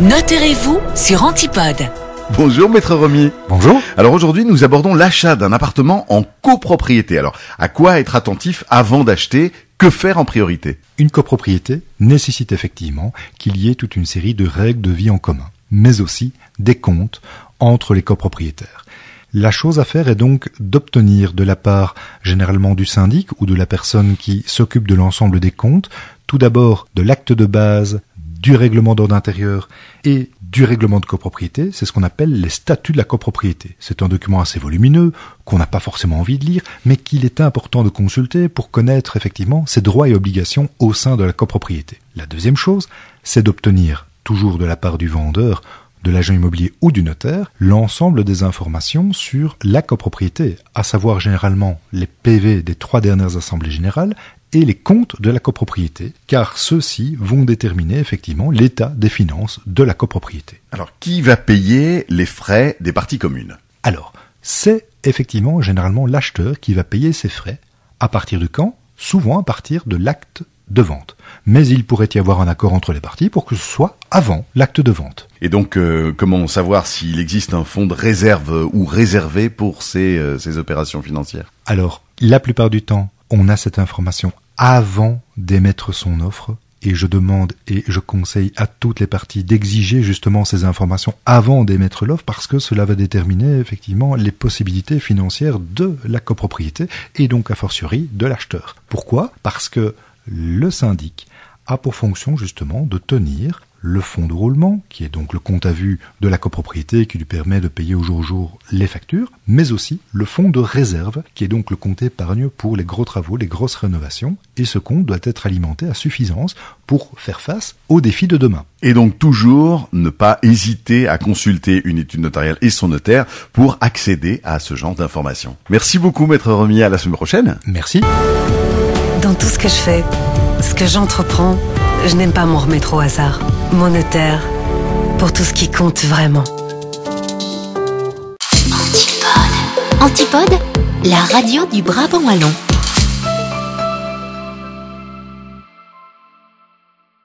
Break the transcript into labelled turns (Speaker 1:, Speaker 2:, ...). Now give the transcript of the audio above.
Speaker 1: Notez-vous sur Antipode.
Speaker 2: Bonjour maître Remy.
Speaker 3: Bonjour.
Speaker 2: Alors aujourd'hui nous abordons l'achat d'un appartement en copropriété. Alors à quoi être attentif avant d'acheter? Que faire en priorité?
Speaker 3: Une copropriété nécessite effectivement qu'il y ait toute une série de règles de vie en commun, mais aussi des comptes entre les copropriétaires. La chose à faire est donc d'obtenir de la part généralement du syndic ou de la personne qui s'occupe de l'ensemble des comptes, tout d'abord de l'acte de base, du règlement d'ordre intérieur et du règlement de copropriété, c'est ce qu'on appelle les statuts de la copropriété. C'est un document assez volumineux, qu'on n'a pas forcément envie de lire, mais qu'il est important de consulter pour connaître effectivement ses droits et obligations au sein de la copropriété. La deuxième chose, c'est d'obtenir, toujours de la part du vendeur, de l'agent immobilier ou du notaire l'ensemble des informations sur la copropriété, à savoir généralement les PV des trois dernières assemblées générales et les comptes de la copropriété, car ceux-ci vont déterminer effectivement l'état des finances de la copropriété.
Speaker 2: Alors qui va payer les frais des parties communes?
Speaker 3: Alors, c'est effectivement généralement l'acheteur qui va payer ses frais. À partir de quand? Souvent à partir de l'acte de vente. Mais il pourrait y avoir un accord entre les parties pour que ce soit avant l'acte de vente.
Speaker 2: Et donc, euh, comment savoir s'il existe un fonds de réserve ou réservé pour ces, euh, ces opérations financières?
Speaker 3: Alors, la plupart du temps, on a cette information avant d'émettre son offre et je demande et je conseille à toutes les parties d'exiger justement ces informations avant d'émettre l'offre parce que cela va déterminer effectivement les possibilités financières de la copropriété et donc a fortiori de l'acheteur. Pourquoi? Parce que le syndic a pour fonction justement de tenir le fonds de roulement, qui est donc le compte à vue de la copropriété qui lui permet de payer au jour au jour les factures, mais aussi le fonds de réserve, qui est donc le compte épargne pour les gros travaux, les grosses rénovations, et ce compte doit être alimenté à suffisance pour faire face aux défis de demain.
Speaker 2: Et donc toujours ne pas hésiter à consulter une étude notariale et son notaire pour accéder à ce genre d'informations. Merci beaucoup maître Remy, à la semaine prochaine.
Speaker 3: Merci.
Speaker 1: Dans tout ce que je fais, ce que j'entreprends, je n'aime pas m'en remettre au hasard. Mon notaire, pour tout ce qui compte vraiment.
Speaker 4: Antipode, la radio du Brabant Wallon.